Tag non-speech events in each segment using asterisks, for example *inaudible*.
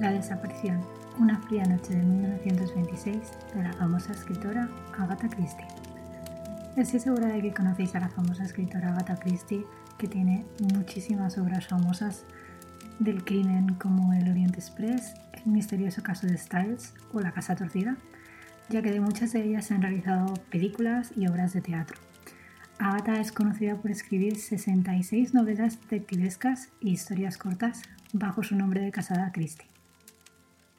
La desaparición, una fría noche de 1926 de la famosa escritora Agatha Christie. Estoy segura de que conocéis a la famosa escritora Agatha Christie, que tiene muchísimas obras famosas del crimen como El Oriente Express, El misterioso caso de Styles o La Casa Torcida, ya que de muchas de ellas se han realizado películas y obras de teatro. Agatha es conocida por escribir 66 novelas detectivescas y historias cortas bajo su nombre de casada Christie.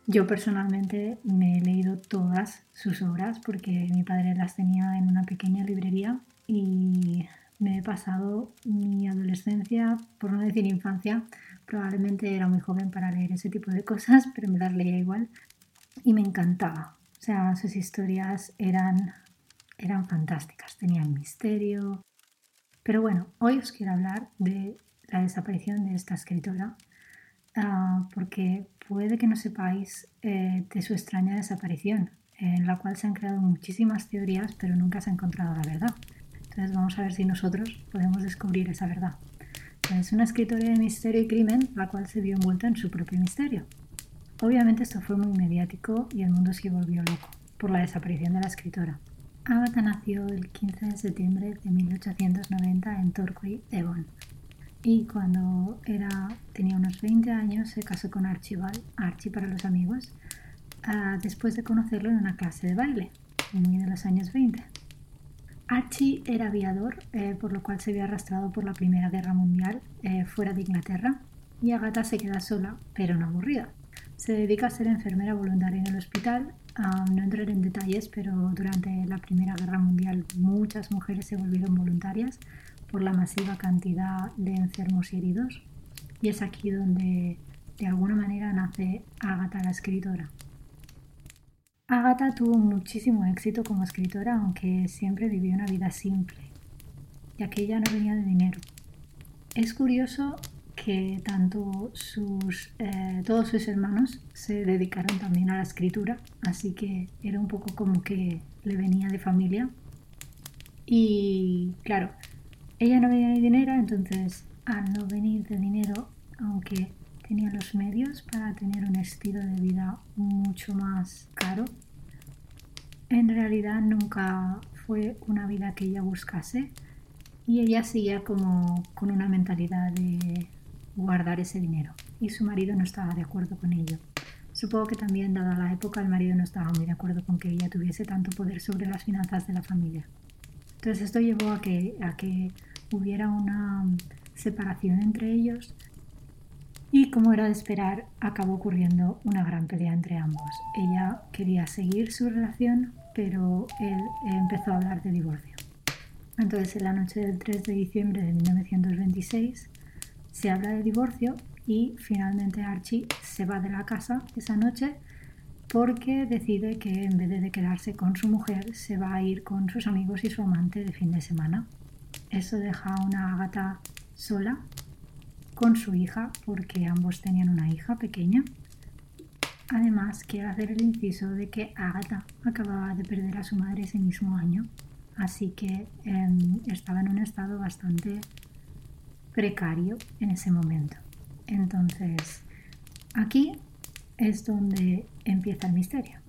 Yo personalmente me he leído todas sus obras porque mi padre las tenía en una pequeña librería y me he pasado mi adolescencia, por no decir infancia, probablemente era muy joven para leer ese tipo de cosas, pero me las leía igual y me encantaba. O sea, sus historias eran eran fantásticas, tenían misterio. Pero bueno, hoy os quiero hablar de la desaparición de esta escritora, ah, porque puede que no sepáis eh, de su extraña desaparición, en la cual se han creado muchísimas teorías, pero nunca se ha encontrado la verdad. Entonces vamos a ver si nosotros podemos descubrir esa verdad. Es una escritora de misterio y crimen, la cual se vio envuelta en su propio misterio. Obviamente esto fue muy mediático y el mundo se volvió loco por la desaparición de la escritora. Agatha nació el 15 de septiembre de 1890 en Torquay, Devon. Y cuando era, tenía unos 20 años se casó con Archibald, Archie para los amigos, ah, después de conocerlo en una clase de baile, muy de los años 20. Archie era aviador, eh, por lo cual se vio arrastrado por la Primera Guerra Mundial eh, fuera de Inglaterra, y Agatha se queda sola, pero no aburrida. Se dedica a ser enfermera voluntaria en el hospital no entraré en detalles, pero durante la Primera Guerra Mundial muchas mujeres se volvieron voluntarias por la masiva cantidad de enfermos y heridos. Y es aquí donde de alguna manera nace Agatha la escritora. Agatha tuvo muchísimo éxito como escritora, aunque siempre vivió una vida simple, ya que ella no venía de dinero. Es curioso que tanto sus, eh, todos sus hermanos se dedicaron también a la escritura, así que era un poco como que le venía de familia. Y claro, ella no venía de dinero, entonces al no venir de dinero, aunque tenía los medios para tener un estilo de vida mucho más caro, en realidad nunca fue una vida que ella buscase y ella seguía como con una mentalidad de guardar ese dinero y su marido no estaba de acuerdo con ello. Supongo que también, dada la época, el marido no estaba muy de acuerdo con que ella tuviese tanto poder sobre las finanzas de la familia. Entonces esto llevó a que, a que hubiera una separación entre ellos y como era de esperar, acabó ocurriendo una gran pelea entre ambos. Ella quería seguir su relación, pero él empezó a hablar de divorcio. Entonces, en la noche del 3 de diciembre de 1926, se habla de divorcio y finalmente Archie se va de la casa esa noche porque decide que en vez de quedarse con su mujer se va a ir con sus amigos y su amante de fin de semana. Eso deja a una Agatha sola con su hija porque ambos tenían una hija pequeña. Además, quiero hacer el inciso de que Agatha acababa de perder a su madre ese mismo año, así que em, estaba en un estado bastante precario en ese momento. Entonces, aquí es donde empieza el misterio.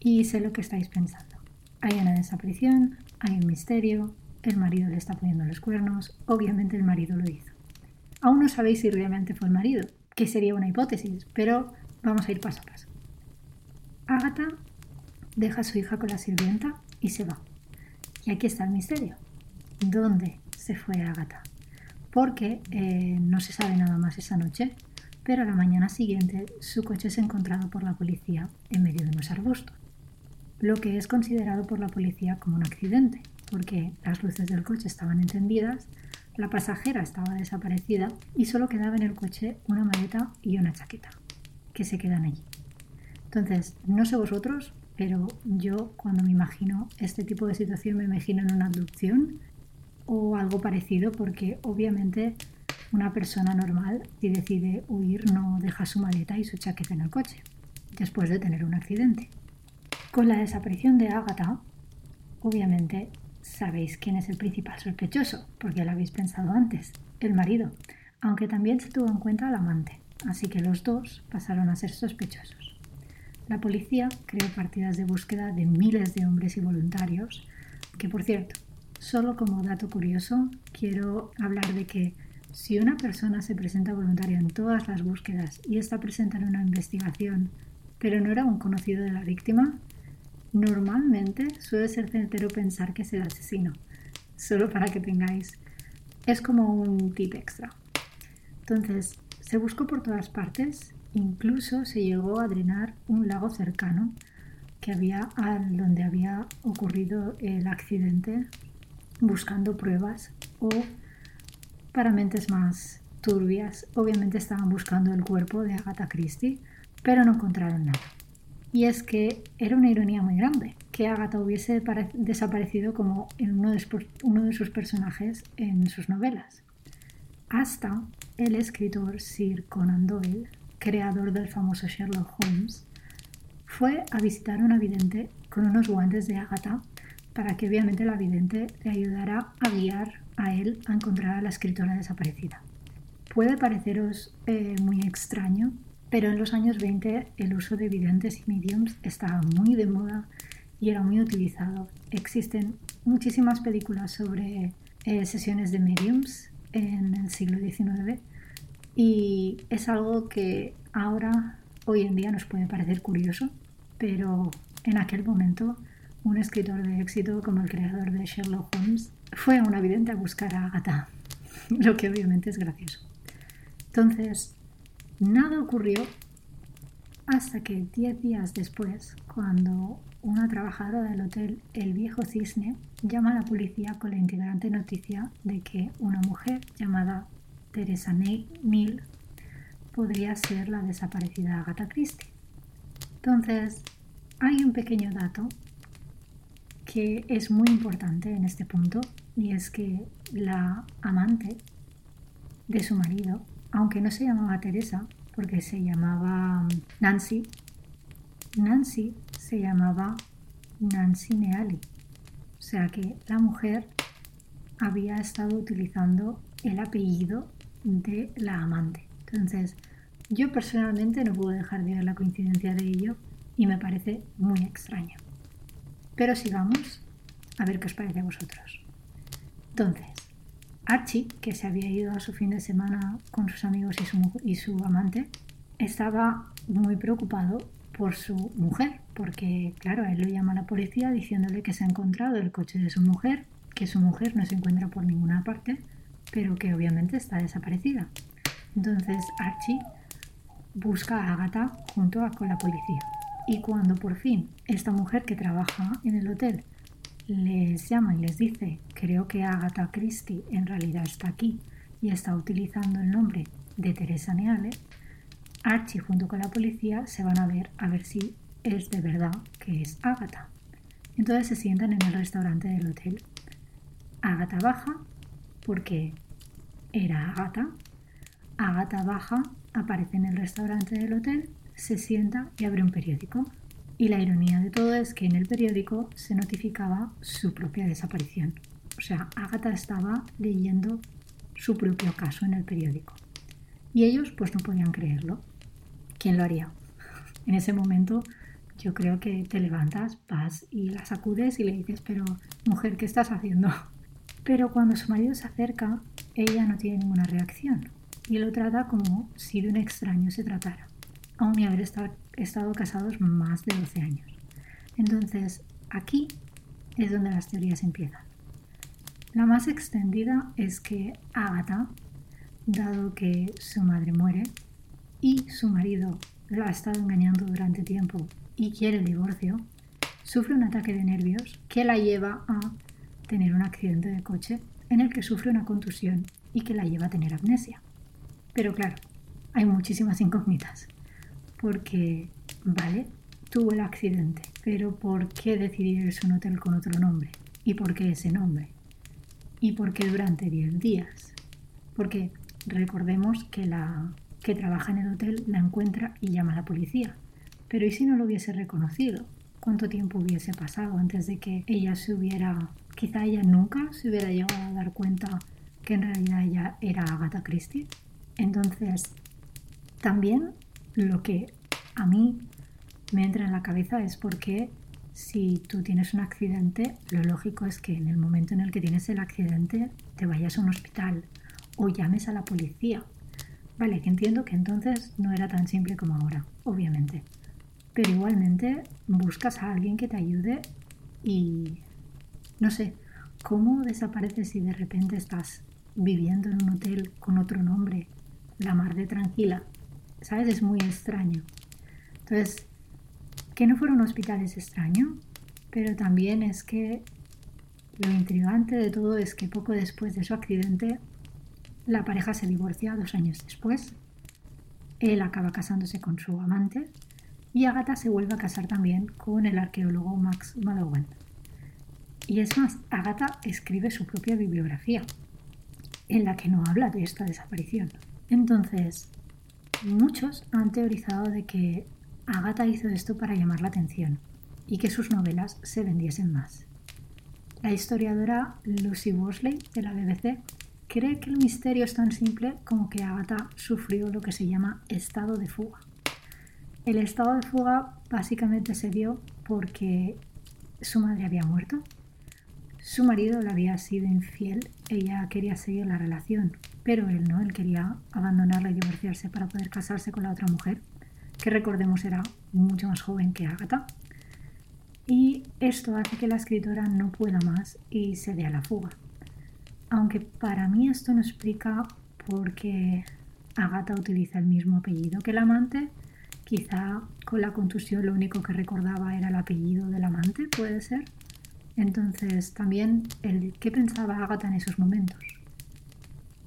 Y sé lo que estáis pensando. Hay una desaparición, hay un misterio, el marido le está poniendo los cuernos, obviamente el marido lo hizo. Aún no sabéis si realmente fue el marido, que sería una hipótesis, pero vamos a ir paso a paso. Agatha deja a su hija con la sirvienta y se va. Y aquí está el misterio. ¿Dónde se fue Agatha? Porque eh, no se sabe nada más esa noche, pero a la mañana siguiente su coche es encontrado por la policía en medio de unos arbustos, lo que es considerado por la policía como un accidente, porque las luces del coche estaban encendidas, la pasajera estaba desaparecida y solo quedaba en el coche una maleta y una chaqueta, que se quedan allí. Entonces, no sé vosotros, pero yo cuando me imagino este tipo de situación me imagino en una abducción o algo parecido porque obviamente una persona normal si decide huir no deja su maleta y su chaqueta en el coche después de tener un accidente. Con la desaparición de Agatha, obviamente sabéis quién es el principal sospechoso, porque lo habéis pensado antes, el marido, aunque también se tuvo en cuenta el amante. así que los dos pasaron a ser sospechosos. La policía creó partidas de búsqueda de miles de hombres y voluntarios, que por cierto, solo como dato curioso, quiero hablar de que si una persona se presenta voluntaria en todas las búsquedas y está presente en una investigación, pero no era un conocido de la víctima, normalmente suele ser certero pensar que es el asesino. Solo para que tengáis. Es como un tip extra. Entonces, se buscó por todas partes, incluso se llegó a drenar un lago cercano que había donde había ocurrido el accidente, buscando pruebas o para mentes más turbias, obviamente estaban buscando el cuerpo de Agatha Christie, pero no encontraron nada. Y es que era una ironía muy grande que Agatha hubiese desaparecido como en uno de, uno de sus personajes en sus novelas. Hasta el escritor Sir Conan Doyle, creador del famoso Sherlock Holmes, fue a visitar a una vidente con unos guantes de Agatha para que obviamente la vidente le ayudara a guiar a él a encontrar a la escritora desaparecida. Puede pareceros eh, muy extraño, pero en los años 20 el uso de videntes y mediums estaba muy de moda y era muy utilizado. Existen muchísimas películas sobre eh, sesiones de mediums en el siglo XIX y es algo que ahora, hoy en día, nos puede parecer curioso, pero en aquel momento un escritor de éxito como el creador de Sherlock Holmes fue una vidente a buscar a Agatha, lo que obviamente es gracioso. Entonces, nada ocurrió hasta que diez días después, cuando una trabajadora del hotel El Viejo Cisne llama a la policía con la integrante noticia de que una mujer llamada Teresa Neil podría ser la desaparecida Agatha Christie. Entonces, hay un pequeño dato que es muy importante en este punto y es que la amante de su marido, aunque no se llamaba Teresa, porque se llamaba Nancy, Nancy se llamaba Nancy Neali. O sea que la mujer había estado utilizando el apellido de la amante. Entonces, yo personalmente no puedo dejar de ver la coincidencia de ello y me parece muy extraño. Pero sigamos a ver qué os parece a vosotros. Entonces, Archie, que se había ido a su fin de semana con sus amigos y su, y su amante, estaba muy preocupado por su mujer, porque claro, él lo llama a la policía diciéndole que se ha encontrado el coche de su mujer, que su mujer no se encuentra por ninguna parte, pero que obviamente está desaparecida. Entonces Archie busca a Agatha junto a, con la policía. Y cuando por fin esta mujer que trabaja en el hotel les llama y les dice, creo que Agatha Christie en realidad está aquí y está utilizando el nombre de Teresa Neale, Archie junto con la policía se van a ver a ver si es de verdad que es Agatha. Entonces se sientan en el restaurante del hotel. Agatha baja porque era Agatha. Agatha baja, aparece en el restaurante del hotel, se sienta y abre un periódico. Y la ironía de todo es que en el periódico se notificaba su propia desaparición. O sea, Agatha estaba leyendo su propio caso en el periódico. Y ellos pues no podían creerlo. ¿Quién lo haría? *laughs* En ese momento yo creo que te levantas, vas y la sacudes y le dices, pero mujer, ¿qué estás haciendo? *laughs* Pero cuando su marido se acerca, ella no tiene ninguna reacción y lo trata como si de un extraño se tratara aún y haber estado casados más de 12 años. Entonces, aquí es donde las teorías empiezan. La más extendida es que Agatha, dado que su madre muere y su marido la ha estado engañando durante tiempo y quiere el divorcio, sufre un ataque de nervios que la lleva a tener un accidente de coche en el que sufre una contusión y que la lleva a tener amnesia. Pero claro, hay muchísimas incógnitas porque, vale, tuvo el accidente, pero ¿por qué decidir irse a un hotel con otro nombre? ¿Y por qué ese nombre? ¿Y por qué durante 10 días? Porque recordemos que la que trabaja en el hotel la encuentra y llama a la policía. Pero ¿y si no lo hubiese reconocido? ¿Cuánto tiempo hubiese pasado antes de que ella se hubiera... Quizá ella nunca se hubiera llegado a dar cuenta que en realidad ella era Agatha Christie? Entonces, También lo que a mí me entra en la cabeza es porque si tú tienes un accidente, lo lógico es que en el momento en el que tienes el accidente te vayas a un hospital o llames a la policía. Vale, que entiendo que entonces no era tan simple como ahora, obviamente. Pero igualmente buscas a alguien que te ayude y no sé, ¿cómo desapareces si de repente estás viviendo en un hotel con otro nombre, la mar de tranquila? ¿Sabes? Es muy extraño. Entonces, que no fuera un hospital es extraño, pero también es que lo intrigante de todo es que poco después de su accidente, la pareja se divorcia dos años después. Él acaba casándose con su amante y Agatha se vuelve a casar también con el arqueólogo Max Mallowan. Y es más, Agatha escribe su propia bibliografía, en la que no habla de esta desaparición. Entonces, muchos han teorizado de que Agatha hizo esto para llamar la atención y que sus novelas se vendiesen más. La historiadora Lucy Worsley de la BBC cree que el misterio es tan simple como que Agatha sufrió lo que se llama estado de fuga. El estado de fuga básicamente se dio porque su madre había muerto su marido le había sido infiel, ella quería seguir la relación, pero él no, él quería abandonarla y divorciarse para poder casarse con la otra mujer, que recordemos era mucho más joven que Agatha. Y esto hace que la escritora no pueda más y se dé a la fuga. Aunque para mí esto no explica por qué Agatha utiliza el mismo apellido que el amante, quizá con la contusión lo único que recordaba era el apellido del amante, puede ser. Entonces, también el qué pensaba Agatha en esos momentos.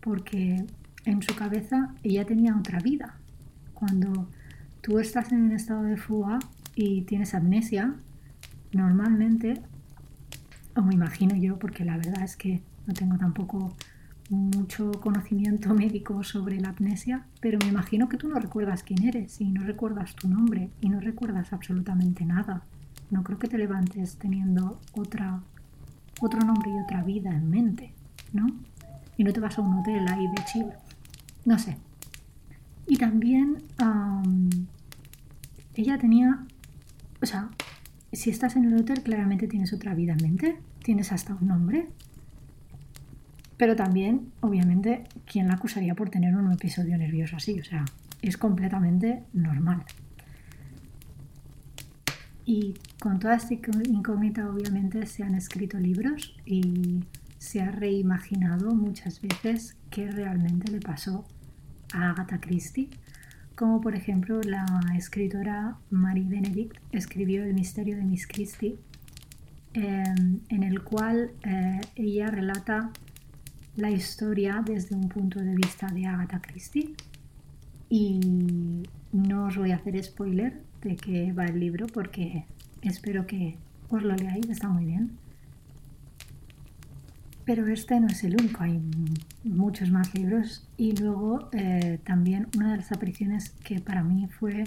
Porque en su cabeza ella tenía otra vida. Cuando tú estás en un estado de fuga y tienes amnesia, normalmente, o me imagino yo, porque la verdad es que no tengo tampoco mucho conocimiento *laughs* médico sobre la amnesia, pero me imagino que tú no recuerdas quién eres y no recuerdas tu nombre y no recuerdas absolutamente nada no creo que te levantes teniendo otra, otro nombre y otra vida en mente, ¿no? Y no te vas a un hotel ahí de Chile. No sé. Y también ella tenía, o sea, si estás en el hotel claramente tienes otra vida en mente, tienes hasta un nombre. Pero también, obviamente, ¿quién la acusaría por tener un episodio nervioso así? O sea, es completamente normal. Y con toda esta incógnita obviamente se han escrito libros y se ha reimaginado muchas veces qué realmente le pasó a Agatha Christie, como por ejemplo la escritora Marie Benedict escribió El misterio de Miss Christie, em, en el cual eh, ella relata la historia desde un punto de vista de Agatha Christie. Y no os voy a hacer spoiler, de qué va el libro porque espero que os lo leáis, está muy bien. Pero este no es el único, hay muchos más libros y luego eh, también una de las apariciones que para mí fue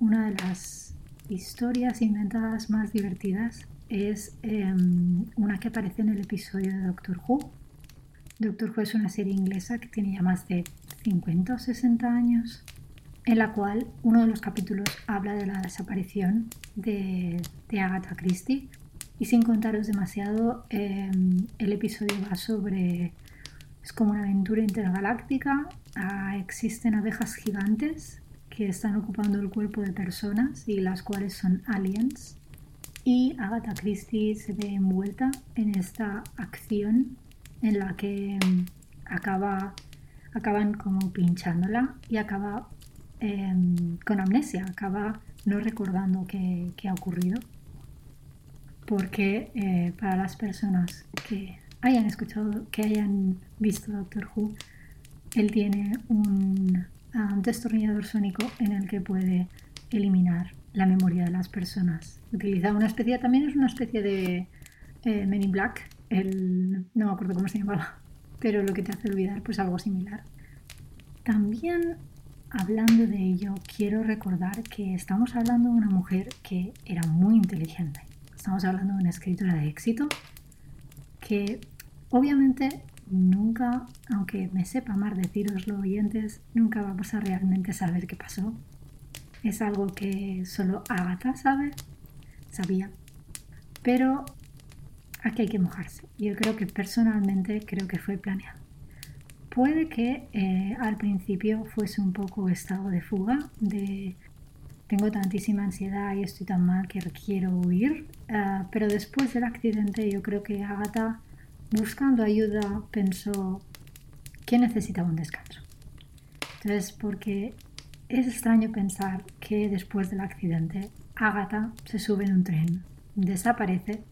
una de las historias inventadas más divertidas es em, una que aparece en el episodio de Doctor Who. Doctor Who es una serie inglesa que tiene ya más de 50 o 60 años en la cual uno de los capítulos habla de la desaparición de, Agatha Christie. Y sin contaros demasiado, em, el episodio va sobre... Es como una aventura intergaláctica. Ah, existen abejas gigantes que están ocupando el cuerpo de personas y las cuales son aliens. Y Agatha Christie se ve envuelta en esta acción en la que em, acaba, acaban como pinchándola y acaba Em, con amnesia, acaba no recordando qué, ha ocurrido. Porque eh, para las personas que hayan escuchado, que hayan visto Doctor Who, él tiene un, destornillador sónico en el que puede eliminar la memoria de las personas. Utiliza una especie, también es una especie de eh, Black, el, no me acuerdo cómo se llamaba, pero lo que te hace olvidar, pues algo similar. También Hablando de ello, quiero recordar que estamos hablando de una mujer que era muy inteligente. Estamos hablando de una escritora de éxito que obviamente nunca, aunque me sepa más deciroslo oyentes, nunca vamos a realmente saber qué pasó. Es algo que solo Agatha sabe, sabía. Pero aquí hay que mojarse. Yo creo que personalmente creo que fue planeado. Puede que eh, al principio fuese un poco estado de fuga, de tengo tantísima ansiedad y estoy tan mal que quiero huir, ah, pero después del accidente yo creo que Agatha, buscando ayuda, pensó que necesitaba un descanso. Entonces, porque es extraño pensar que después del accidente Agatha se sube en un tren, desaparece,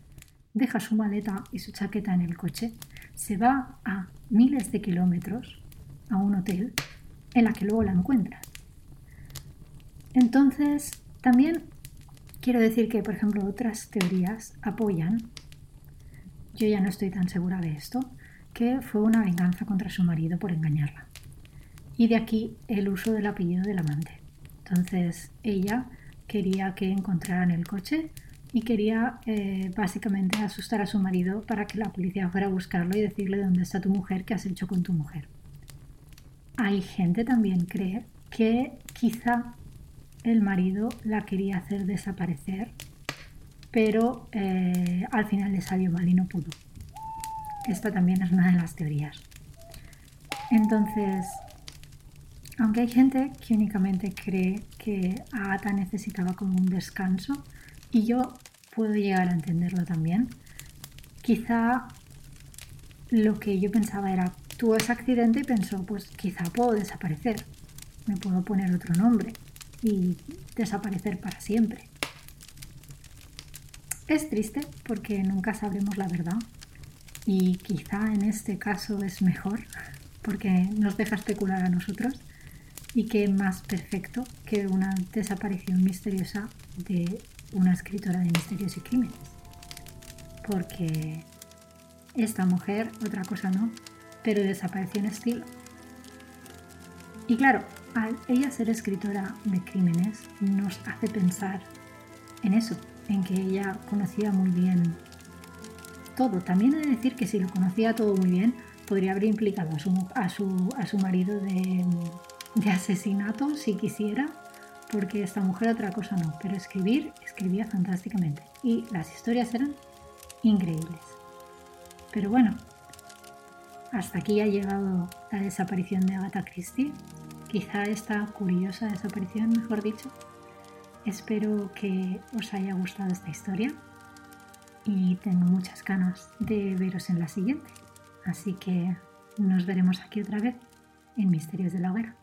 deja su maleta y su chaqueta en el coche, se va a miles de kilómetros a un hotel en la que luego la encuentra. Entonces, también quiero decir que, por ejemplo, otras teorías apoyan, yo ya no estoy tan segura de esto, que fue una venganza contra su marido por engañarla. Y de aquí el uso del apellido del amante. Entonces, ella quería que encontraran el coche y quería eh, básicamente asustar a su marido para que la policía fuera a buscarlo y decirle dónde está tu mujer, qué has hecho con tu mujer. Hay gente también cree que quizá el marido la quería hacer desaparecer, pero eh, al final le salió mal y no pudo. Esta también es una de las teorías. Entonces, aunque hay gente que únicamente cree que Agatha necesitaba como un descanso, y yo puedo llegar a entenderlo también, quizá lo que yo pensaba era, tuvo ese accidente y pensó, pues quizá puedo desaparecer, me puedo poner otro nombre y desaparecer para siempre. Es triste porque nunca sabremos la verdad y quizá en este caso es mejor porque nos deja especular a nosotros y que más perfecto que una desaparición misteriosa de una escritora de misterios y crímenes. Porque esta mujer, otra cosa no, pero desapareció en estilo. Y claro, al ella ser escritora de crímenes nos hace pensar en eso, en que ella conocía muy bien todo. También he de decir que si lo conocía todo muy bien, podría haber implicado a su, a su, a su marido de, de asesinato si quisiera, porque esta mujer otra cosa no, pero escribir escribía fantásticamente y las historias eran increíbles. Pero bueno, hasta aquí ha llegado la desaparición de Agatha Christie quizá esta curiosa desaparición, mejor dicho. Espero que os haya gustado esta historia y tengo muchas ganas de veros en la siguiente. Así que nos veremos aquí otra vez en Misterios de la Hoguera.